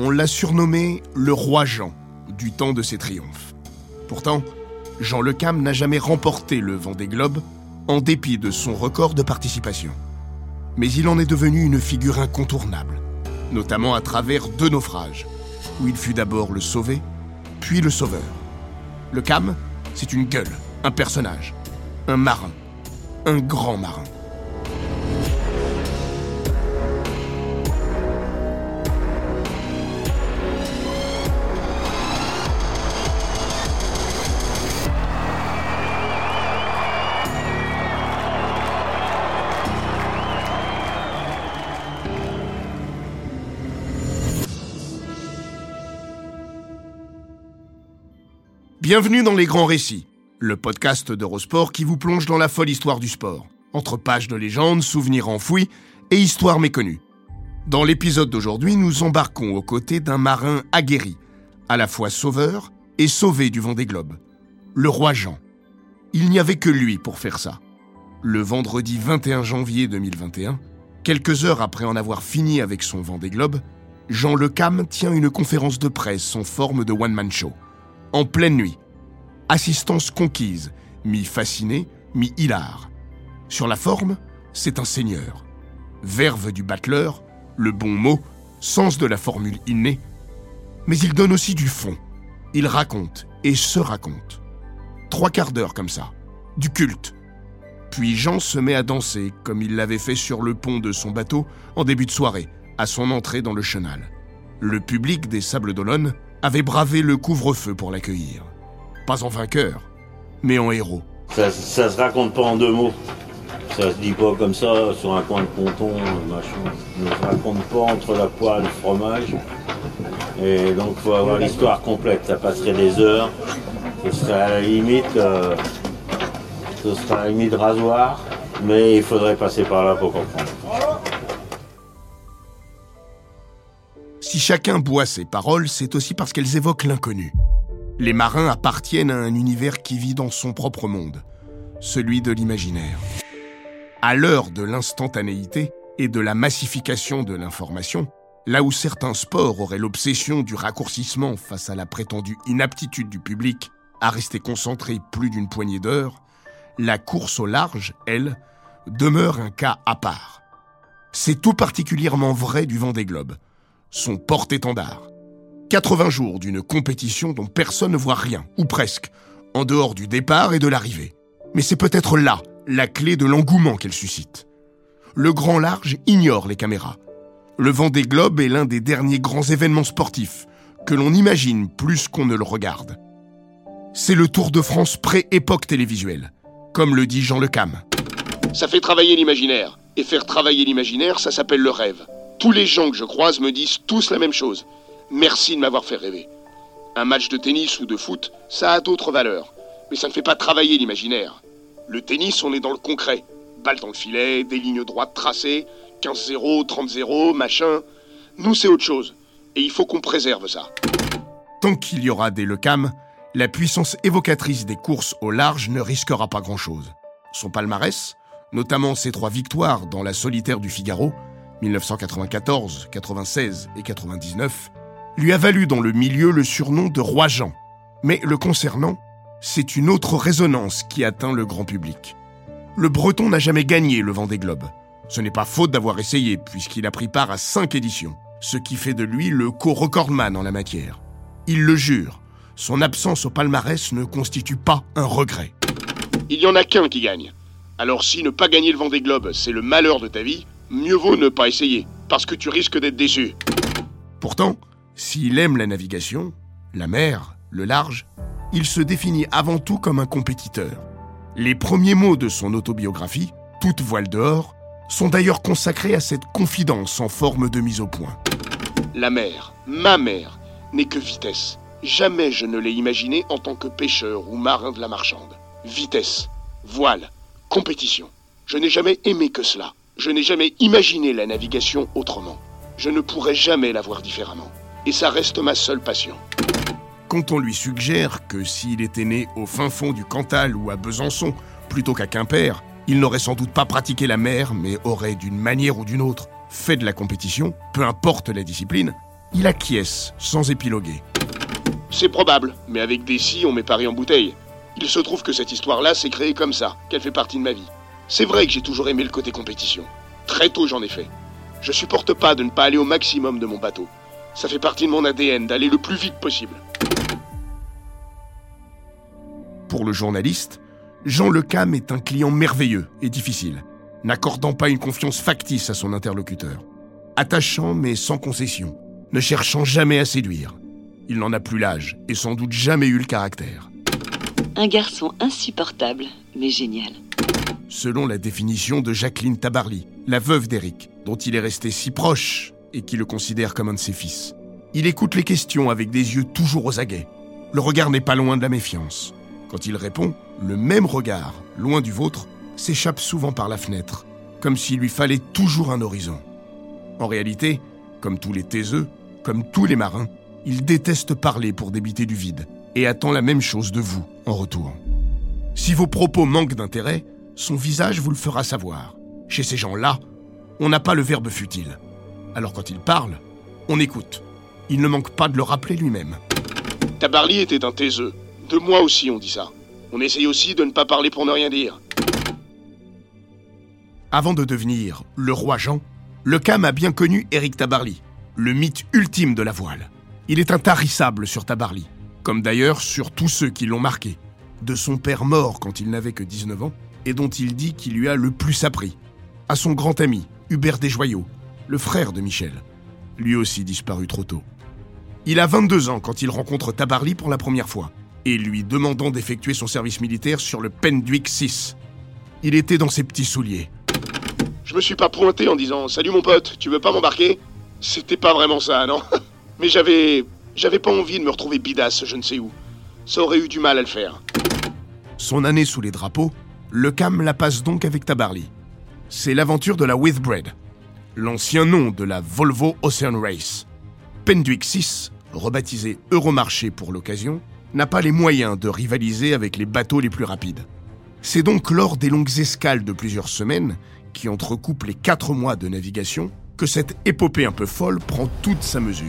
On l'a surnommé le roi Jean du temps de ses triomphes. Pourtant, Jean Le Cam n'a jamais remporté le Vendée Globe en dépit de son record de participation. Mais il en est devenu une figure incontournable, notamment à travers deux naufrages, où il fut d'abord le sauvé, puis le sauveur. Le Cam, c'est une gueule, un personnage, un marin, un grand marin. Bienvenue dans Les Grands Récits, le podcast d'Eurosport qui vous plonge dans la folle histoire du sport, entre pages de légendes, souvenirs enfouis et histoires méconnues. Dans l'épisode d'aujourd'hui, nous embarquons aux côtés d'un marin aguerri, à la fois sauveur et sauvé du vent des globes, le roi Jean. Il n'y avait que lui pour faire ça. Le vendredi 21 janvier 2021, quelques heures après en avoir fini avec son vent des globes, Jean Le Cam tient une conférence de presse en forme de one-man show en pleine nuit. Assistance conquise, mi-fasciné, mi-hilar. Sur la forme, c'est un seigneur. Verve du battleur, le bon mot, sens de la formule innée. Mais il donne aussi du fond. Il raconte et se raconte. Trois quarts d'heure comme ça. Du culte. Puis Jean se met à danser comme il l'avait fait sur le pont de son bateau en début de soirée, à son entrée dans le chenal. Le public des Sables d'Olonne avait bravé le couvre-feu pour l'accueillir. Pas en vainqueur, mais en héros. Ça, ça se raconte pas en deux mots. Ça se dit pas comme ça sur un coin de ponton, machin. Ça se raconte pas entre la poêle et le fromage. Et donc faut avoir l'histoire complète. Ça passerait des heures. Ce serait à la limite, euh, ce serait à la limite rasoir, mais il faudrait passer par là pour comprendre. Si chacun boit ses paroles, c'est aussi parce qu'elles évoquent l'inconnu. Les marins appartiennent à un univers qui vit dans son propre monde, celui de l'imaginaire. À l'heure de l'instantanéité et de la massification de l'information, là où certains sports auraient l'obsession du raccourcissement face à la prétendue inaptitude du public à rester concentré plus d'une poignée d'heures, la course au large, elle, demeure un cas à part. C'est tout particulièrement vrai du vent des globes, son porte-étendard. 80 jours d'une compétition dont personne ne voit rien, ou presque, en dehors du départ et de l'arrivée. Mais c'est peut-être là la clé de l'engouement qu'elle suscite. Le grand large ignore les caméras. Le vent des globes est l'un des derniers grands événements sportifs que l'on imagine plus qu'on ne le regarde. C'est le Tour de France pré-époque télévisuelle, comme le dit Jean Le Cam. Ça fait travailler l'imaginaire, et faire travailler l'imaginaire, ça s'appelle le rêve. Tous les gens que je croise me disent tous la même chose. Merci de m'avoir fait rêver. Un match de tennis ou de foot, ça a d'autres valeurs. Mais ça ne fait pas travailler l'imaginaire. Le tennis, on est dans le concret. Balle dans le filet, des lignes droites tracées, 15-0, 30-0, machin. Nous, c'est autre chose. Et il faut qu'on préserve ça. Tant qu'il y aura des LeCam, la puissance évocatrice des courses au large ne risquera pas grand-chose. Son palmarès, notamment ses trois victoires dans la solitaire du Figaro, 1994, 96 et 99, lui a valu dans le milieu le surnom de Roi Jean. Mais le concernant, c'est une autre résonance qui atteint le grand public. Le Breton n'a jamais gagné le Vendée Globe. Ce n'est pas faute d'avoir essayé, puisqu'il a pris part à cinq éditions, ce qui fait de lui le co-recordman en la matière. Il le jure, son absence au palmarès ne constitue pas un regret. Il y en a qu'un qui gagne. Alors si ne pas gagner le Vendée Globe, c'est le malheur de ta vie, mieux vaut ne pas essayer, parce que tu risques d'être déçu. Pourtant, s'il aime la navigation, la mer, le large, il se définit avant tout comme un compétiteur. Les premiers mots de son autobiographie, Toute voile dehors, sont d'ailleurs consacrés à cette confidence en forme de mise au point. La mer, ma mer, n'est que vitesse. Jamais je ne l'ai imaginée en tant que pêcheur ou marin de la marchande. Vitesse, voile, compétition. Je n'ai jamais aimé que cela. Je n'ai jamais imaginé la navigation autrement. Je ne pourrais jamais la voir différemment. Et ça reste ma seule passion. Quand on lui suggère que s'il était né au fin fond du Cantal ou à Besançon, plutôt qu'à Quimper, il n'aurait sans doute pas pratiqué la mer, mais aurait d'une manière ou d'une autre fait de la compétition, peu importe la discipline, il acquiesce sans épiloguer. C'est probable, mais avec des si, on met Paris en bouteille. Il se trouve que cette histoire-là s'est créée comme ça, qu'elle fait partie de ma vie. C'est vrai que j'ai toujours aimé le côté compétition. Très tôt, j'en ai fait. Je supporte pas de ne pas aller au maximum de mon bateau. Ça fait partie de mon ADN d'aller le plus vite possible. Pour le journaliste, Jean Lecam est un client merveilleux et difficile, n'accordant pas une confiance factice à son interlocuteur. Attachant mais sans concession, ne cherchant jamais à séduire. Il n'en a plus l'âge et sans doute jamais eu le caractère. Un garçon insupportable, mais génial. Selon la définition de Jacqueline Tabarly, la veuve d'Éric, dont il est resté si proche et qui le considère comme un de ses fils. Il écoute les questions avec des yeux toujours aux aguets. Le regard n'est pas loin de la méfiance. Quand il répond, le même regard, loin du vôtre, s'échappe souvent par la fenêtre, comme s'il lui fallait toujours un horizon. En réalité, comme tous les taiseux, comme tous les marins, il déteste parler pour débiter du vide et attend la même chose de vous en retour. Si vos propos manquent d'intérêt, son visage vous le fera savoir. Chez ces gens-là, on n'a pas le verbe futile. Alors quand il parle, on écoute. Il ne manque pas de le rappeler lui-même. Tabarly était un taiseux. De moi aussi, on dit ça. On essaye aussi de ne pas parler pour ne rien dire. Avant de devenir le roi Jean, le Cam a bien connu Éric Tabarly, le mythe ultime de la voile. Il est intarissable sur Tabarly, comme d'ailleurs sur tous ceux qui l'ont marqué, de son père mort quand il n'avait que 19 ans, et dont il dit qu'il lui a le plus appris, à son grand ami, Hubert Desjoyaux, le frère de Michel, lui aussi disparu trop tôt. Il a 22 ans quand il rencontre Tabarly pour la première fois, et lui demandant d'effectuer son service militaire sur le Penduic 6. Il était dans ses petits souliers. Je me suis pas pointé en disant Salut mon pote, tu veux pas m'embarquer? C'était pas vraiment ça, non Mais j'avais. J'avais pas envie de me retrouver bidasse, je ne sais où. Ça aurait eu du mal à le faire. Son année sous les drapeaux, le Cam la passe donc avec Tabarly. C'est l'aventure de la Withbread, l'ancien nom de la Volvo Ocean Race. Penduic 6, rebaptisé Euromarché pour l'occasion, n'a pas les moyens de rivaliser avec les bateaux les plus rapides. C'est donc lors des longues escales de plusieurs semaines, qui entrecoupent les quatre mois de navigation, que cette épopée un peu folle prend toute sa mesure.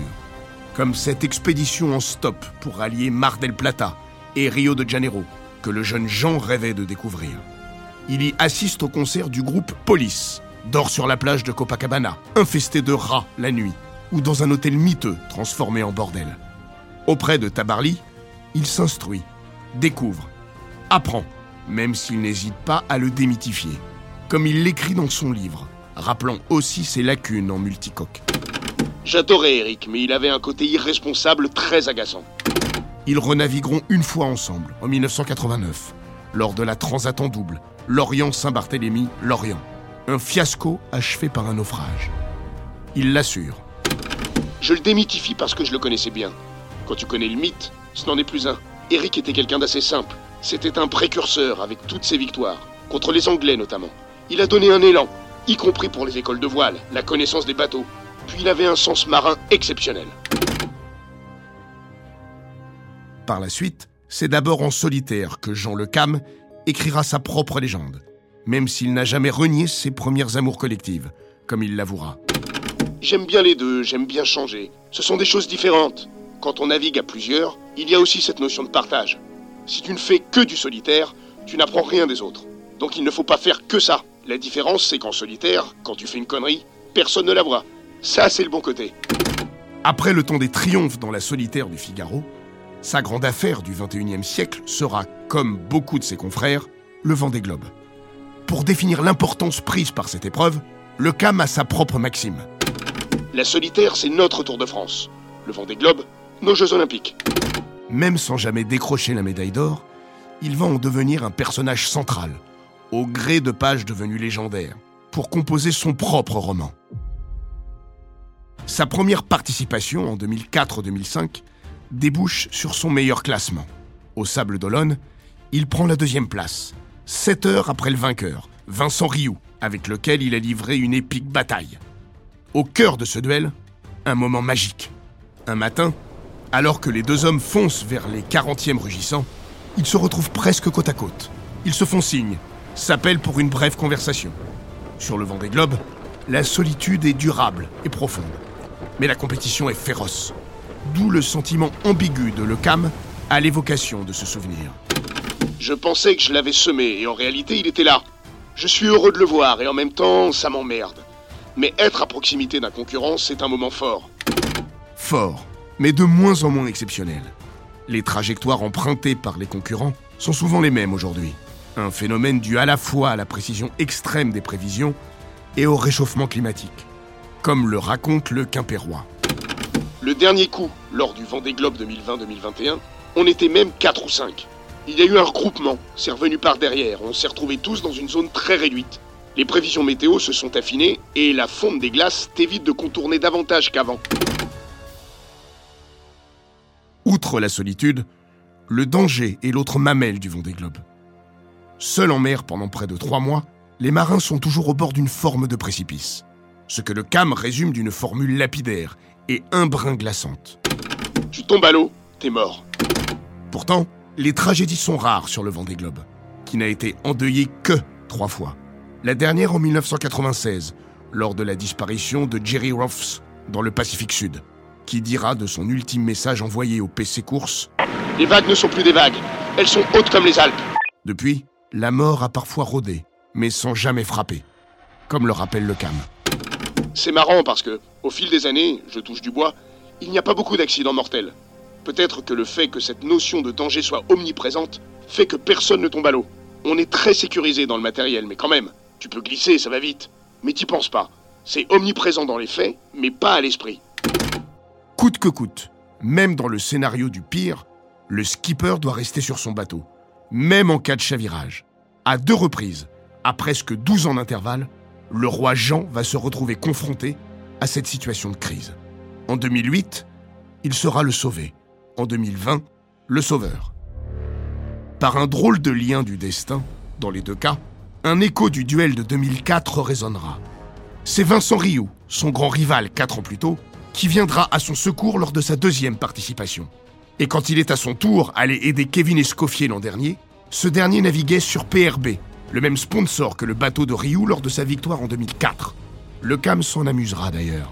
Comme cette expédition en stop pour allier Mar del Plata et Rio de Janeiro, que le jeune Jean rêvait de découvrir. Il y assiste au concert du groupe Police, dort sur la plage de Copacabana, infesté de rats la nuit, ou dans un hôtel miteux transformé en bordel. Auprès de Tabarly, il s'instruit, découvre, apprend, même s'il n'hésite pas à le démythifier, comme il l'écrit dans son livre, rappelant aussi ses lacunes en multicoque. J'adorais Eric, mais il avait un côté irresponsable très agaçant. Ils renavigueront une fois ensemble, en 1989, lors de la Transat en double, Lorient-Saint-Barthélemy-Lorient. Un fiasco achevé par un naufrage. Il l'assure. Je le démythifie parce que je le connaissais bien. Quand tu connais le mythe, ce n'en est plus un. Eric était quelqu'un d'assez simple. C'était un précurseur avec toutes ses victoires, contre les Anglais notamment. Il a donné un élan, y compris pour les écoles de voile, la connaissance des bateaux. Puis il avait un sens marin exceptionnel. Par la suite, c'est d'abord en solitaire que Jean Le Cam écrira sa propre légende, même s'il n'a jamais renié ses premières amours collectives, comme il l'avouera. J'aime bien les deux, j'aime bien changer. Ce sont des choses différentes. Quand on navigue à plusieurs, il y a aussi cette notion de partage. Si tu ne fais que du solitaire, tu n'apprends rien des autres. Donc il ne faut pas faire que ça. La différence, c'est qu'en solitaire, quand tu fais une connerie, personne ne la voit. Ça, c'est le bon côté. Après le temps des triomphes dans la solitaire du Figaro, sa grande affaire du 21e siècle sera, comme beaucoup de ses confrères, le vent des globes. Pour définir l'importance prise par cette épreuve, le CAM a sa propre maxime. La solitaire, c'est notre Tour de France. Le vent des globes, nos Jeux Olympiques. Même sans jamais décrocher la médaille d'or, il va en devenir un personnage central, au gré de pages devenues légendaires, pour composer son propre roman. Sa première participation en 2004-2005 débouche sur son meilleur classement. Au Sable d'Olonne, il prend la deuxième place, 7 heures après le vainqueur, Vincent Rioux, avec lequel il a livré une épique bataille. Au cœur de ce duel, un moment magique. Un matin, alors que les deux hommes foncent vers les 40e rugissants, ils se retrouvent presque côte à côte. Ils se font signe, s'appellent pour une brève conversation. Sur le vent des globes, la solitude est durable et profonde. Mais la compétition est féroce. D'où le sentiment ambigu de Le Cam à l'évocation de ce souvenir. Je pensais que je l'avais semé et en réalité il était là. Je suis heureux de le voir et en même temps ça m'emmerde. Mais être à proximité d'un concurrent, c'est un moment fort. Fort, mais de moins en moins exceptionnel. Les trajectoires empruntées par les concurrents sont souvent les mêmes aujourd'hui. Un phénomène dû à la fois à la précision extrême des prévisions et au réchauffement climatique, comme le raconte le Quimpérois. Le dernier coup, lors du Vendée Globe 2020-2021, on était même 4 ou 5. Il y a eu un regroupement, c'est revenu par derrière, on s'est retrouvés tous dans une zone très réduite. Les prévisions météo se sont affinées et la fonte des glaces t'évite de contourner davantage qu'avant. Outre la solitude, le danger est l'autre mamelle du Vendée Globe. Seuls en mer pendant près de trois mois, les marins sont toujours au bord d'une forme de précipice. Ce que le CAM résume d'une formule lapidaire et un brin glaçante. Tu tombes à l'eau, t'es mort. Pourtant, les tragédies sont rares sur le Vendée Globe, qui n'a été endeuillé que trois fois. La dernière en 1996, lors de la disparition de Jerry Roths dans le Pacifique Sud, qui dira de son ultime message envoyé au PC Course? Les vagues ne sont plus des vagues, elles sont hautes comme les Alpes. Depuis, la mort a parfois rôdé, mais sans jamais frapper, comme le rappelle le CAM. C'est marrant parce que, au fil des années, je touche du bois, il n'y a pas beaucoup d'accidents mortels. Peut-être que le fait que cette notion de danger soit omniprésente fait que personne ne tombe à l'eau. On est très sécurisé dans le matériel, mais quand même, tu peux glisser, ça va vite. Mais t'y penses pas. C'est omniprésent dans les faits, mais pas à l'esprit. Coûte que coûte, même dans le scénario du pire, le skipper doit rester sur son bateau, même en cas de chavirage. À deux reprises, à presque 12 ans d'intervalle, le roi Jean va se retrouver confronté à cette situation de crise. En 2008, il sera le sauvé. En 2020, le sauveur. Par un drôle de lien du destin, dans les deux cas, un écho du duel de 2004 résonnera. C'est Vincent Rioux, son grand rival quatre ans plus tôt, qui viendra à son secours lors de sa deuxième participation. Et quand il est à son tour allé aider Kevin Escoffier l'an dernier, ce dernier naviguait sur PRB, le même sponsor que le bateau de Rioux lors de sa victoire en 2004. Le CAM s'en amusera d'ailleurs.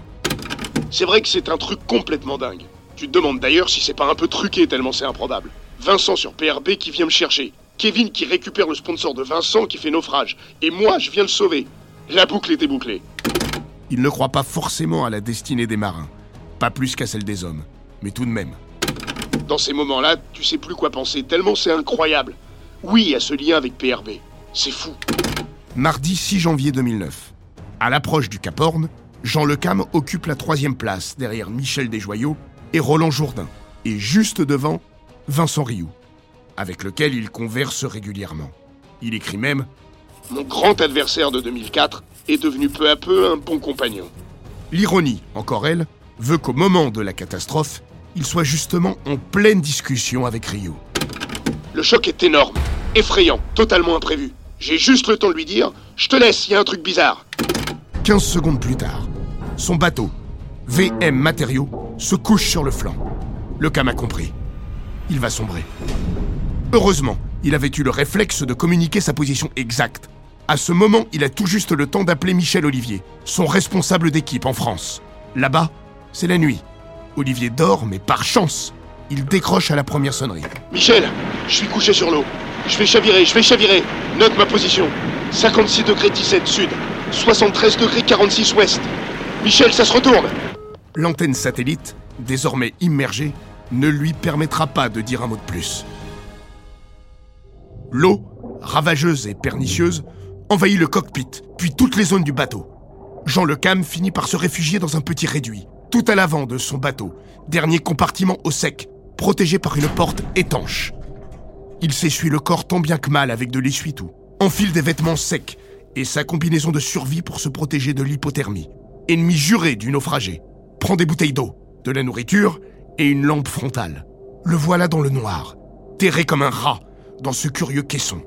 C'est vrai que c'est un truc complètement dingue. Tu te demandes d'ailleurs si c'est pas un peu truqué tellement c'est improbable. Vincent sur PRB qui vient me chercher. Kevin qui récupère le sponsor de Vincent qui fait naufrage. Et moi, je viens le sauver. La boucle était bouclée. Il ne croit pas forcément à la destinée des marins, pas plus qu'à celle des hommes, mais tout de même. Dans ces moments-là, tu sais plus quoi penser, tellement c'est incroyable. Oui, à ce lien avec PRB. C'est fou. Mardi 6 janvier 2009. À l'approche du Cap Horn, Jean Lecam occupe la troisième place derrière Michel Desjoyaux et Roland Jourdain, et juste devant Vincent Rioux, avec lequel il converse régulièrement. Il écrit même Mon grand adversaire de 2004 est devenu peu à peu un bon compagnon. L'ironie, encore elle, veut qu'au moment de la catastrophe, il soit justement en pleine discussion avec Rioux. Le choc est énorme, effrayant, totalement imprévu. J'ai juste le temps de lui dire Je te laisse, il y a un truc bizarre. 15 secondes plus tard, son bateau, VM Matériaux, se couche sur le flanc. Le cam a compris. Il va sombrer. Heureusement, il avait eu le réflexe de communiquer sa position exacte. À ce moment, il a tout juste le temps d'appeler Michel Olivier, son responsable d'équipe en France. Là-bas, c'est la nuit. Olivier dort, mais par chance, il décroche à la première sonnerie. Michel, je suis couché sur l'eau. Je vais chavirer, je vais chavirer. Note ma position. 56 degrés 17 sud, 73 degrés 46 ouest. Michel, ça se retourne. L'antenne satellite, désormais immergée, ne lui permettra pas de dire un mot de plus. L'eau, ravageuse et pernicieuse, envahit le cockpit, puis toutes les zones du bateau. Jean Le Cam finit par se réfugier dans un petit réduit, tout à l'avant de son bateau, dernier compartiment au sec, protégé par une porte étanche. Il s'essuie le corps tant bien que mal avec de l'essuie-tout, enfile des vêtements secs et sa combinaison de survie pour se protéger de l'hypothermie. Ennemi juré du naufragé. Prend des bouteilles d'eau, de la nourriture et une lampe frontale. Le voilà dans le noir, terré comme un rat dans ce curieux caisson.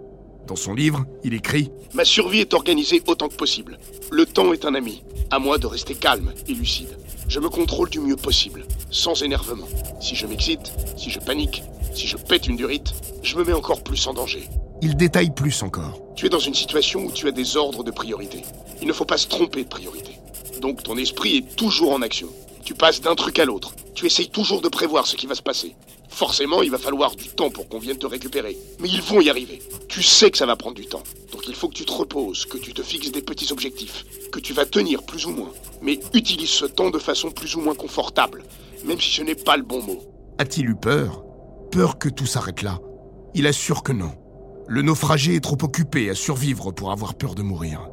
Dans son livre, il écrit Ma survie est organisée autant que possible. Le temps est un ami. À moi de rester calme et lucide. Je me contrôle du mieux possible, sans énervement. Si je m'excite, si je panique, si je pète une durite, je me mets encore plus en danger. Il détaille plus encore. Tu es dans une situation où tu as des ordres de priorité. Il ne faut pas se tromper de priorité. Donc ton esprit est toujours en action. Tu passes d'un truc à l'autre. Tu essayes toujours de prévoir ce qui va se passer. Forcément, il va falloir du temps pour qu'on vienne te récupérer. Mais ils vont y arriver. Tu sais que ça va prendre du temps. Donc il faut que tu te reposes, que tu te fixes des petits objectifs, que tu vas tenir plus ou moins. Mais utilise ce temps de façon plus ou moins confortable, même si ce n'est pas le bon mot. A-t-il eu peur? Peur que tout s'arrête là Il assure que non. Le naufragé est trop occupé à survivre pour avoir peur de mourir.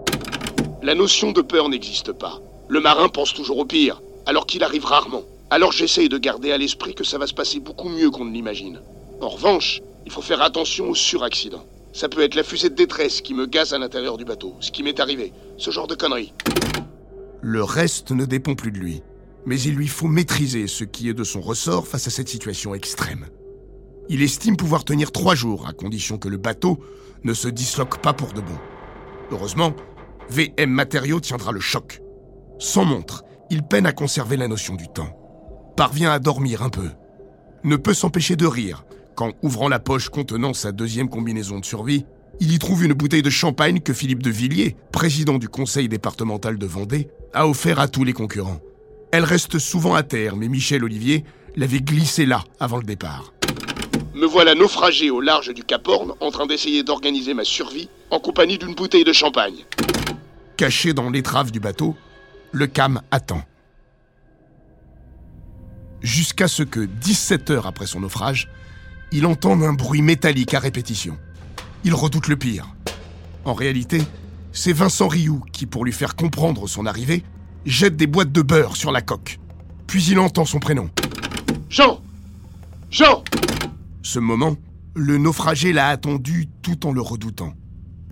La notion de peur n'existe pas. Le marin pense toujours au pire, alors qu'il arrive rarement. Alors j'essaye de garder à l'esprit que ça va se passer beaucoup mieux qu'on ne l'imagine. En revanche, il faut faire attention aux suraccidents. Ça peut être la fusée de détresse qui me gaze à l'intérieur du bateau, ce qui m'est arrivé. Ce genre de conneries. Le reste ne dépend plus de lui. Mais il lui faut maîtriser ce qui est de son ressort face à cette situation extrême. Il estime pouvoir tenir trois jours, à condition que le bateau ne se disloque pas pour de bon. Heureusement, VM Matériaux tiendra le choc. Sans montre, il peine à conserver la notion du temps. Parvient à dormir un peu. Ne peut s'empêcher de rire quand, ouvrant la poche contenant sa deuxième combinaison de survie, il y trouve une bouteille de champagne que Philippe de Villiers, président du conseil départemental de Vendée, a offert à tous les concurrents. Elle reste souvent à terre, mais Michel Olivier l'avait glissée là avant le départ. Me voilà naufragé au large du Cap Horn en train d'essayer d'organiser ma survie en compagnie d'une bouteille de champagne. Caché dans l'étrave du bateau, le cam attend. Jusqu'à ce que, 17 heures après son naufrage, il entende un bruit métallique à répétition. Il redoute le pire. En réalité, c'est Vincent Rioux qui, pour lui faire comprendre son arrivée, jette des boîtes de beurre sur la coque. Puis il entend son prénom. Jean Jean Ce moment, le naufragé l'a attendu tout en le redoutant.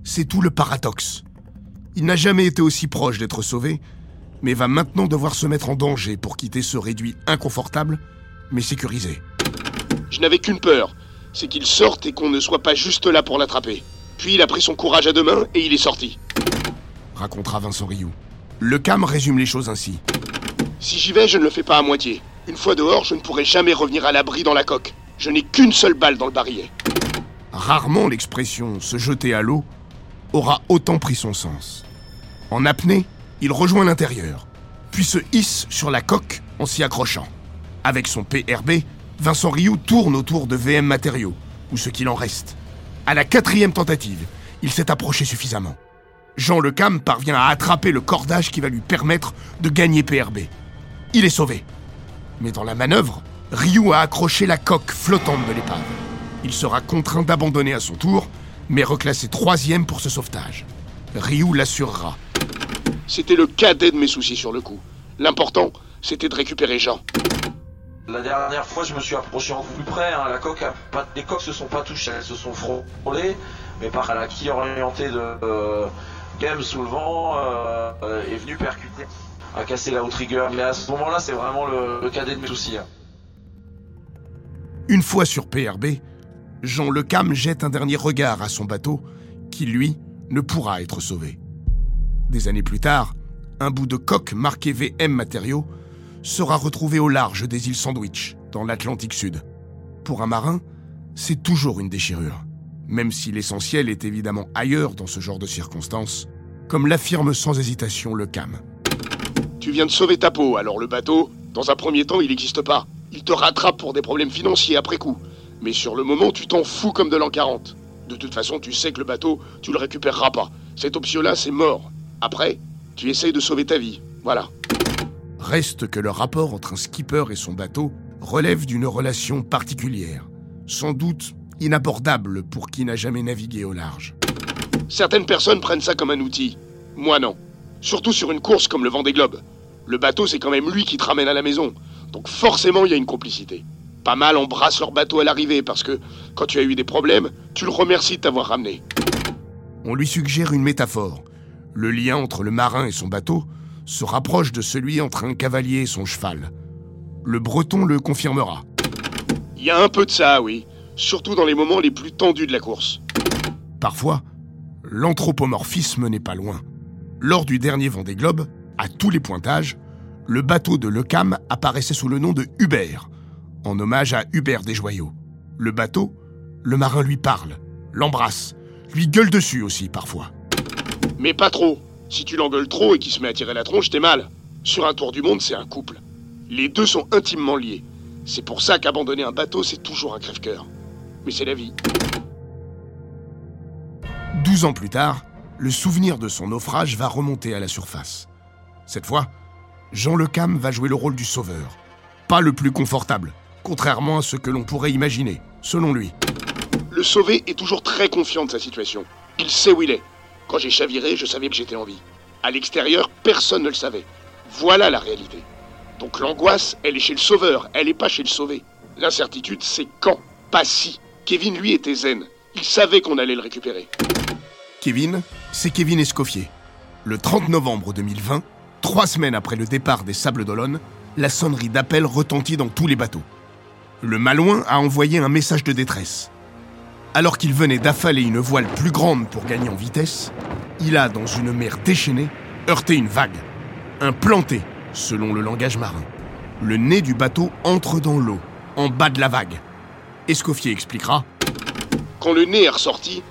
C'est tout le paradoxe. Il n'a jamais été aussi proche d'être sauvé, mais va maintenant devoir se mettre en danger pour quitter ce réduit inconfortable, mais sécurisé. Je n'avais qu'une peur, c'est qu'il sorte et qu'on ne soit pas juste là pour l'attraper. Puis il a pris son courage à deux mains et il est sorti. Racontera Vincent Rioux. Le CAM résume les choses ainsi. Si j'y vais, je ne le fais pas à moitié. Une fois dehors, je ne pourrai jamais revenir à l'abri dans la coque. Je n'ai qu'une seule balle dans le barillet. Rarement l'expression se jeter à l'eau aura autant pris son sens. En apnée, il rejoint l'intérieur, puis se hisse sur la coque en s'y accrochant. Avec son PRB, Vincent Rioux tourne autour de VM Matériaux, ou ce qu'il en reste. À la quatrième tentative, il s'est approché suffisamment. Jean Lecam parvient à attraper le cordage qui va lui permettre de gagner PRB. Il est sauvé. Mais dans la manœuvre, Ryu a accroché la coque flottante de l'épave. Il sera contraint d'abandonner à son tour, mais reclassé troisième pour ce sauvetage. Ryu l'assurera. C'était le cadet de mes soucis sur le coup. L'important, c'était de récupérer Jean. La dernière fois, je me suis approché en plus près. hein, La coque a pas, les coques se sont pas touchées, elles se sont frôlées. Mais par la quille orientée de euh, Game sous le vent euh, euh, est venu percuter, a cassé la outrigger. Mais à ce moment-là, c'est vraiment le, le cadet de mes soucis. hein. Une fois sur PRB, Jean Lecam jette un dernier regard à son bateau, qui, lui, ne pourra être sauvé. Des années plus tard, un bout de coque marqué VM Matériaux sera retrouvé au large des îles Sandwich, dans l'Atlantique Sud. Pour un marin, c'est toujours une déchirure, même si l'essentiel est évidemment ailleurs dans ce genre de circonstances, comme l'affirme sans hésitation le CAM. Tu viens de sauver ta peau, alors le bateau, dans un premier temps, il n'existe pas. Il te rattrape pour des problèmes financiers après coup. Mais sur le moment, tu t'en fous comme de l'an 40. De toute façon, tu sais que le bateau, tu le récupéreras pas. Cette option-là, c'est mort. Après, tu essayes de sauver ta vie. Voilà. Reste que le rapport entre un skipper et son bateau relève d'une relation particulière, sans doute inabordable pour qui n'a jamais navigué au large. Certaines personnes prennent ça comme un outil. Moi non. Surtout sur une course comme le Vendée Globe. Le bateau, c'est quand même lui qui te ramène à la maison. Donc forcément, il y a une complicité. Pas mal embrassent leur bateau à l'arrivée parce que quand tu as eu des problèmes, tu le remercies de t'avoir ramené. On lui suggère une métaphore, Le lien entre le marin et son bateau se rapproche de celui entre un cavalier et son cheval. Le breton le confirmera. Il y a un peu de ça, oui. Surtout dans les moments les plus tendus de la course. Parfois, l'anthropomorphisme n'est pas loin. Lors du dernier Vendée Globe, à tous les pointages, le bateau de Lecam apparaissait sous le nom de Hubert, en hommage à Hubert des Joyaux. Le bateau, le marin lui parle, l'embrasse, lui gueule dessus aussi parfois. Mais pas trop. Si tu l'engueules trop et qu'il se met à tirer la tronche, t'es mal. Sur un tour du monde, c'est un couple. Les deux sont intimement liés. C'est pour ça qu'abandonner un bateau, c'est toujours un crève-cœur. Mais c'est la vie. Douze ans plus tard, le souvenir de son naufrage va remonter à la surface. Cette fois, Jean Lecam va jouer le rôle du sauveur. Pas le plus confortable, contrairement à ce que l'on pourrait imaginer, selon lui. Le sauvé est toujours très confiant de sa situation. Il sait où il est. Quand j'ai chaviré, je savais que j'étais en vie. À l'extérieur, personne ne le savait. Voilà la réalité. Donc l'angoisse, elle est chez le sauveur, elle n'est pas chez le sauvé. L'incertitude, c'est quand, pas si. Kevin, lui, était zen. Il savait qu'on allait le récupérer. Kevin, c'est Kevin Escoffier. Le 30 novembre 2020, trois semaines après le départ des Sables d'Olonne, la sonnerie d'appel retentit dans tous les bateaux. Le Malouin a envoyé un message de détresse. Alors qu'il venait d'affaler une voile plus grande pour gagner en vitesse, il a, dans une mer déchaînée, heurté une vague. Un planté, selon le langage marin. Le nez du bateau entre dans l'eau, en bas de la vague. Escoffier expliquera. Quand le nez est ressorti,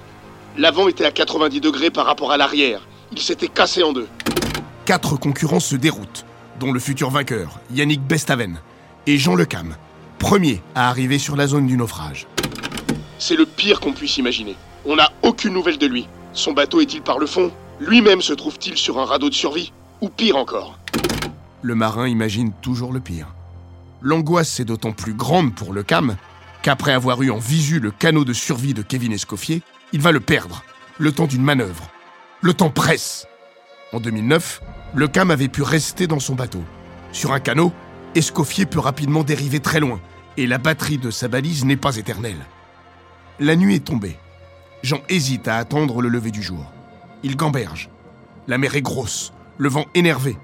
l'avant était à 90 degrés par rapport à l'arrière. Il s'était cassé en deux. Quatre concurrents se déroutent, dont le futur vainqueur, Yannick Bestaven, et Jean Lecam, premier à arriver sur la zone du naufrage. C'est le pire qu'on puisse imaginer. On n'a aucune nouvelle de lui. Son bateau est-il par le fond? Lui-même se trouve-t-il sur un radeau de survie? Ou pire encore? Le marin imagine toujours le pire. L'angoisse est d'autant plus grande pour le Cam qu'après avoir eu en visu le canot de survie de Kevin Escoffier, il va le perdre, le temps d'une manœuvre. Le temps presse. En 2009, le Cam avait pu rester dans son bateau. Sur un canot, Escoffier peut rapidement dériver très loin, et la batterie de sa balise n'est pas éternelle. La nuit est tombée. Jean hésite à attendre le lever du jour. Il gamberge. La mer est grosse, le vent énervé.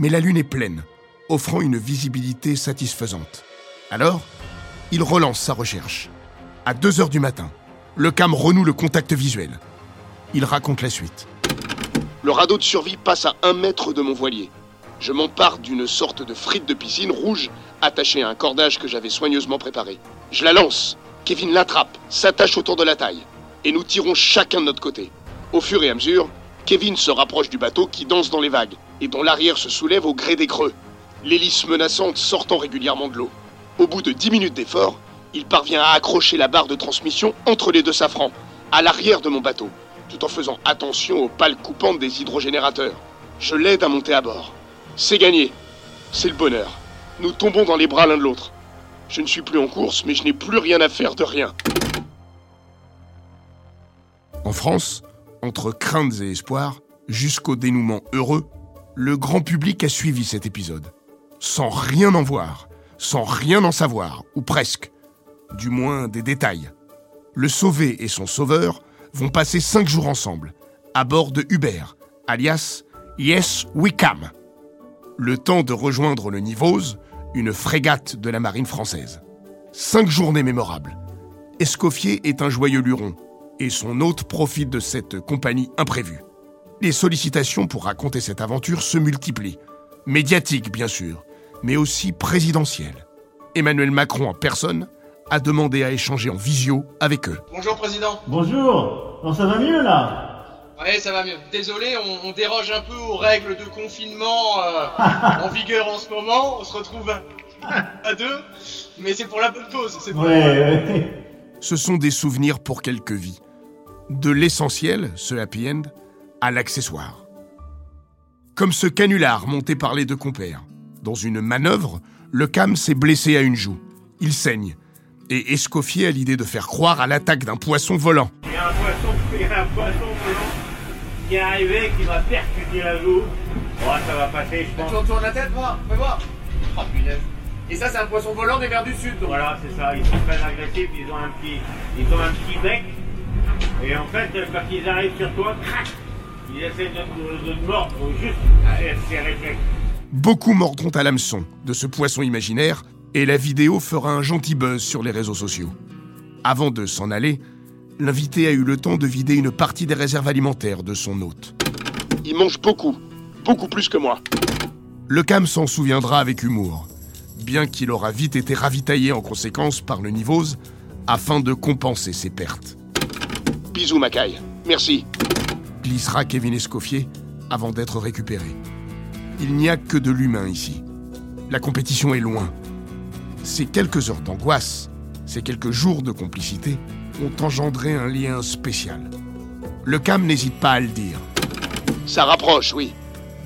Mais la lune est pleine, offrant une visibilité satisfaisante. Alors, il relance sa recherche. À 2 heures du matin, le cam renoue le contact visuel. Il raconte la suite. Le radeau de survie passe à un mètre de mon voilier. Je m'empare d'une sorte de frite de piscine rouge attachée à un cordage que j'avais soigneusement préparé. Je la lance. Kevin l'attrape, s'attache autour de la taille, et nous tirons chacun de notre côté. Au fur et à mesure, Kevin se rapproche du bateau qui danse dans les vagues, et dont l'arrière se soulève au gré des creux, l'hélice menaçante sortant régulièrement de l'eau. Au bout de dix minutes d'effort, il parvient à accrocher la barre de transmission entre les deux safrans, à l'arrière de mon bateau, tout en faisant attention aux pales coupantes des hydrogénérateurs. Je l'aide à monter à bord. C'est gagné. C'est le bonheur. Nous tombons dans les bras l'un de l'autre. Je ne suis plus en course, mais je n'ai plus rien à faire de rien. En France, entre craintes et espoirs, jusqu'au dénouement heureux, le grand public a suivi cet épisode. Sans rien en voir, sans rien en savoir, ou presque. Du moins des détails. Le sauvé et son sauveur vont passer cinq jours ensemble, à bord de Hubert, alias Yes Wickham. Le temps de rejoindre le Nivose, une frégate de la marine française. Cinq journées mémorables. Escoffier est un joyeux luron, et son hôte profite de cette compagnie imprévue. Les sollicitations pour raconter cette aventure se multiplient. Médiatiques, bien sûr, mais aussi présidentielles. Emmanuel Macron en personne a demandé à échanger en visio avec eux. Bonjour Président. Bonjour. Non, ça va mieux là? Ouais, ça va mieux. Désolé, on, on déroge un peu aux règles de confinement euh, en vigueur en ce moment. On se retrouve à, à deux, mais c'est pour la bonne cause. C'est pour... Ouais, ouais. Ce sont des souvenirs pour quelques vies. De l'essentiel, ce happy end, à l'accessoire. Comme ce canular monté par les deux compères. Dans une manœuvre, le cam s'est blessé à une joue. Il saigne. Et Escoffier a l'idée de faire croire à l'attaque d'un poisson volant. Il y a un poisson, il y a un poisson volant qui est arrivé, qui m'a percuté la joue. Oh, ça va passer, je pense. Tourne, tourne la tête, voir, fais voir. Oh punaise. Et ça, c'est un poisson volant des mers du Sud. donc. Voilà, c'est ça. Ils sont très agressifs, ils ont un petit, ils ont un petit bec. Et en fait, quand ils arrivent sur toi, crac, Il essaie de, de, de mordre juste à ses réflexes. Beaucoup mordront à l'hameçon de ce poisson imaginaire et la vidéo fera un gentil buzz sur les réseaux sociaux. Avant de s'en aller, l'invité a eu le temps de vider une partie des réserves alimentaires de son hôte. Il mange beaucoup, beaucoup plus que moi. Le cam s'en souviendra avec humour, bien qu'il aura vite été ravitaillé en conséquence par le Nivose afin de compenser ses pertes. Bisous, Macaille. Merci. Glissera Kevin Escoffier avant d'être récupéré. Il n'y a que de l'humain ici. La compétition est loin. Ces quelques heures d'angoisse, ces quelques jours de complicité ont engendré un lien spécial. Le Cam n'hésite pas à le dire. Ça rapproche, oui.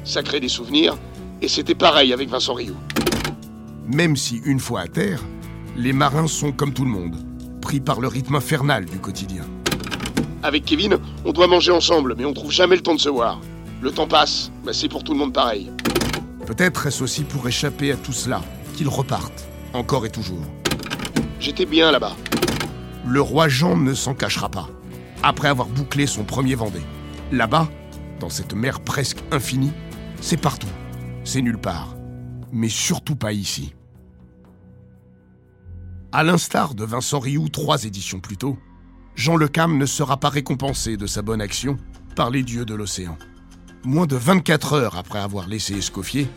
Ça crée des souvenirs, et c'était pareil avec Vincent Rioux. Même si, une fois à terre, les marins sont comme tout le monde, pris par le rythme infernal du quotidien. Avec Kevin, on doit manger ensemble, mais on trouve jamais le temps de se voir. Le temps passe, bah c'est pour tout le monde pareil. Peut-être est-ce aussi pour échapper à tout cela qu'ils repartent, encore et toujours. J'étais bien là-bas. Le roi Jean ne s'en cachera pas, après avoir bouclé son premier Vendée. Là-bas, dans cette mer presque infinie, c'est partout, c'est nulle part, mais surtout pas ici. À l'instar de Vincent Rioux trois éditions plus tôt, Jean Le Cam ne sera pas récompensé de sa bonne action par les dieux de l'océan. Moins de 24 heures après avoir laissé Escoffier,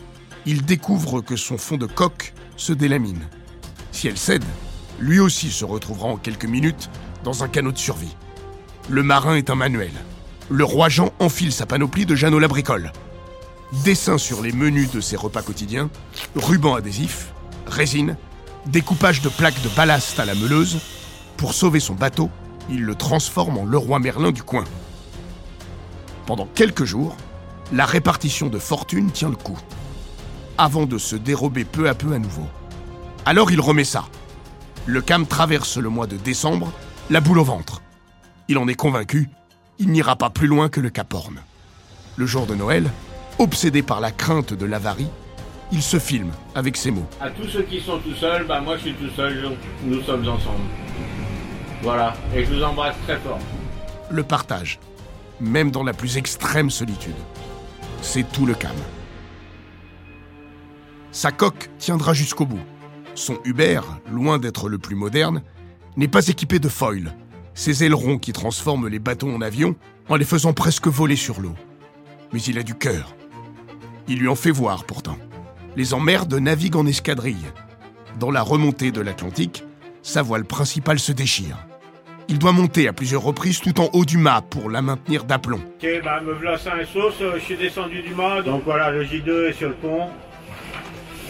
il découvre que son fond de coque se délamine. Si elle cède, lui aussi se retrouvera en quelques minutes dans un canot de survie. Le marin est un manuel. Le roi Jean enfile sa panoplie de Jeannot Labricole. Dessin sur les menus de ses repas quotidiens, ruban adhésif, résine, découpage de plaques de ballast à la meuleuse. Pour sauver son bateau, il le transforme en Leroy Merlin du coin. Pendant quelques jours, la répartition de fortune tient le coup, avant de se dérober peu à peu à nouveau. Alors il remet ça. Le Cam traverse le mois de décembre, la boule au ventre. Il en est convaincu, il n'ira pas plus loin que le Cap Horn. Le jour de Noël, obsédé par la crainte de l'avarie, il se filme avec ces mots. À tous ceux qui sont tout seuls, bah moi je suis tout seul, donc nous sommes ensemble. Voilà, et je vous embrasse très fort. Le partage, même dans la plus extrême solitude. C'est tout le calme. Sa coque tiendra jusqu'au bout. Son Hubert, loin d'être le plus moderne, n'est pas équipé de foil, ces ailerons qui transforment les bateaux en avions en les faisant presque voler sur l'eau. Mais il a du cœur. Il lui en fait voir pourtant. Les emmerdes naviguent en escadrille. Dans la remontée de l'Atlantique, sa voile principale se déchire. Il doit monter à plusieurs reprises tout en haut du mât pour la maintenir d'aplomb. Ok, bah me sauce, euh, je suis descendu du mât, donc voilà, le J2 est sur le pont.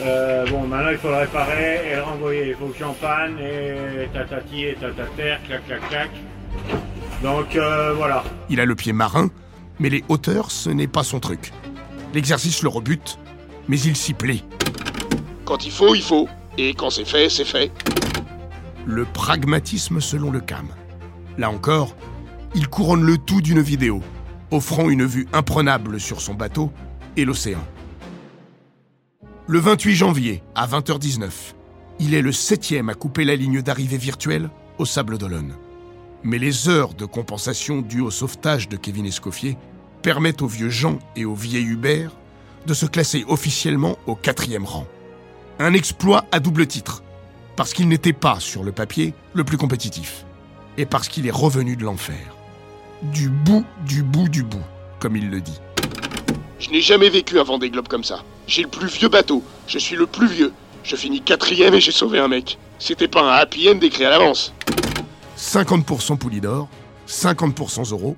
Euh, bon, maintenant il faut le réparer et le renvoyer. Il faut que j'en panne et tatati et tatater, clac clac clac. Donc euh, voilà. Il a le pied marin, mais les hauteurs, ce n'est pas son truc. L'exercice le rebute, mais il s'y plaît. Quand il faut, il faut. Et quand c'est fait, c'est fait. Le pragmatisme selon le CAM. Là encore, il couronne le tout d'une vidéo, offrant une vue imprenable sur son bateau et l'océan. Le 28 janvier, à 20h19, il est le septième à couper la ligne d'arrivée virtuelle au Sable d'Olonne. Mais les heures de compensation dues au sauvetage de Kevin Escoffier permettent au vieux Jean et au vieil Hubert de se classer officiellement au quatrième rang. Un exploit à double titre, parce qu'il n'était pas, sur le papier, le plus compétitif, et parce qu'il est revenu de l'enfer. Du bout, du bout, du bout, comme il le dit. Je n'ai jamais vécu un Vendée Globe comme ça. J'ai le plus vieux bateau, je suis le plus vieux. Je finis quatrième et j'ai sauvé un mec. C'était pas un happy end écrit à l'avance. 50% Poulidor, 50% Zoro,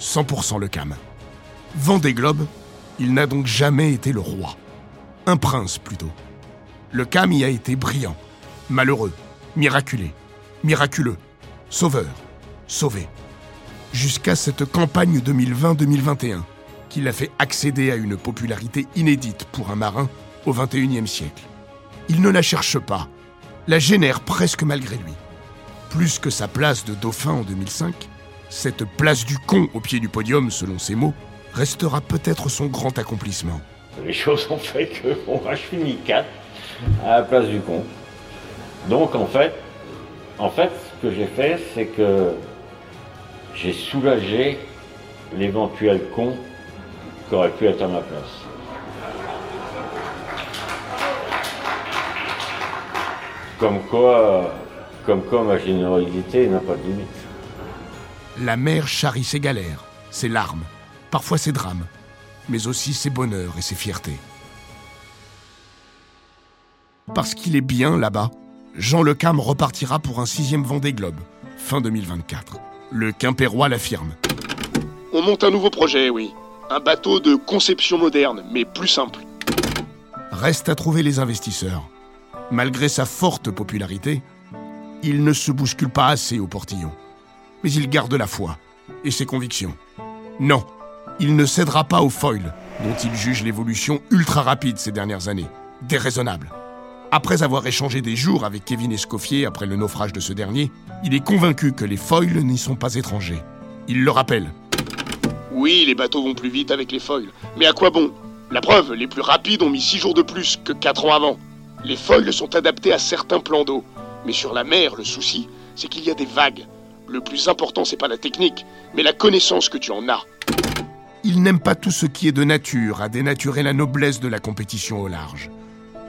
100% le Cam. Vendée Globe, il n'a donc jamais été le roi. Un prince plutôt. Le Cam y a été brillant, malheureux, miraculé, miraculeux, sauveur, sauvé. Jusqu'à cette campagne 2020-2021 qui l'a fait accéder à une popularité inédite pour un marin au XXIe siècle. Il ne la cherche pas, la génère presque malgré lui. Plus que sa place de dauphin en 2005, cette place du con au pied du podium, selon ses mots, restera peut-être son grand accomplissement. Les choses ont fait que bon, je finis 4 à la place du con. Donc en fait, en fait, ce que j'ai fait, c'est que j'ai soulagé l'éventuel con qui aurait pu être à ma place. Comme quoi, comme quoi ma générosité n'a pas de limite. La mère charrie ses galères, ses larmes, parfois ses drames, mais aussi ses bonheurs et ses fiertés. Parce qu'il est bien là-bas, Jean Le Cam repartira pour un sixième Vendée Globe, fin 2024. Le Quimpérois l'affirme. On monte un nouveau projet, oui. Un bateau de conception moderne, mais plus simple. Reste à trouver les investisseurs. Malgré sa forte popularité, il ne se bouscule pas assez au portillon. Mais il garde la foi et ses convictions. Non, il ne cédera pas au foil, dont il juge l'évolution ultra rapide ces dernières années, déraisonnable. Après avoir échangé des jours avec Kevin Escoffier après le naufrage de ce dernier, il est convaincu que les foils n'y sont pas étrangers. Il le rappelle. Oui, les bateaux vont plus vite avec les foils. Mais à quoi bon La preuve, les plus rapides ont mis 6 jours de plus que 4 ans avant. Les foils sont adaptés à certains plans d'eau. Mais sur la mer, le souci, c'est qu'il y a des vagues. Le plus important, c'est pas la technique, mais la connaissance que tu en as. Il n'aime pas tout ce qui est de nature à dénaturer la noblesse de la compétition au large.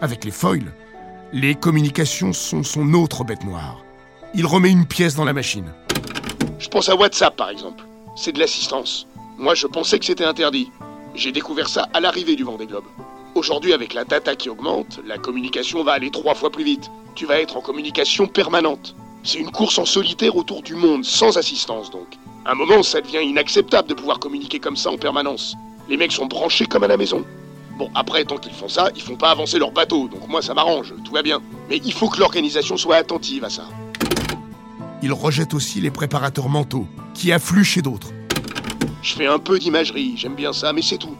Avec les foils, les communications sont son autre bête noire. Il remet une pièce dans la machine. Je pense à WhatsApp par exemple. C'est de l'assistance. Moi je pensais que c'était interdit. J'ai découvert ça à l'arrivée du Vendée Globe. Aujourd'hui avec la data qui augmente, la communication va aller trois fois plus vite. Tu vas être en communication permanente. C'est une course en solitaire autour du monde, sans assistance donc. À un moment, ça devient inacceptable de pouvoir communiquer comme ça en permanence. Les mecs sont branchés comme à la maison. Bon, après, tant qu'ils font ça, ils font pas avancer leur bateau, donc moi ça m'arrange, tout va bien. Mais il faut que l'organisation soit attentive à ça. Il rejette aussi les préparateurs mentaux, qui affluent chez d'autres. Je fais un peu d'imagerie, j'aime bien ça, mais c'est tout.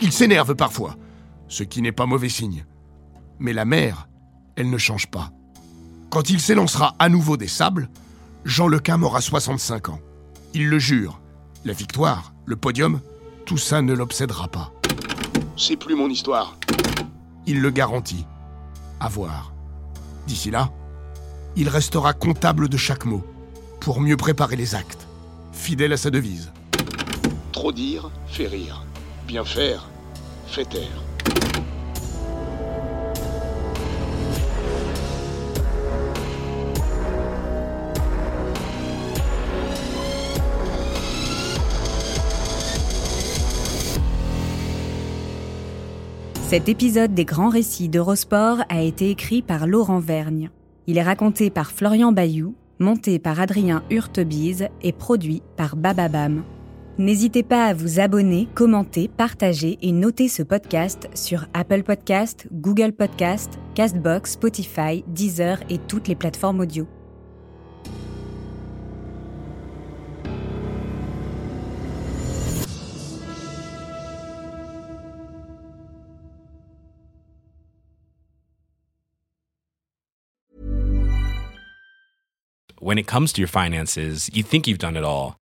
Il s'énerve parfois, ce qui n'est pas mauvais signe. Mais la mer, elle ne change pas. Quand il s'élancera à nouveau des sables, Jean Lecam aura 65 ans. Il le jure, la victoire, le podium, tout ça ne l'obsédera pas. C'est plus mon histoire. Il le garantit. À voir. D'ici là, il restera comptable de chaque mot, pour mieux préparer les actes, fidèle à sa devise. Trop dire fait rire. Bien faire fait taire. Cet épisode des grands récits d'Eurosport a été écrit par Laurent Vergne. Il est raconté par Florian Bayou, monté par Adrien Hurtebise et produit par Bababam. N'hésitez pas à vous abonner, commenter, partager et noter ce podcast sur Apple Podcast, Google Podcast, Castbox, Spotify, Deezer et toutes les plateformes audio. when it comes to your finances, you think you've done it all.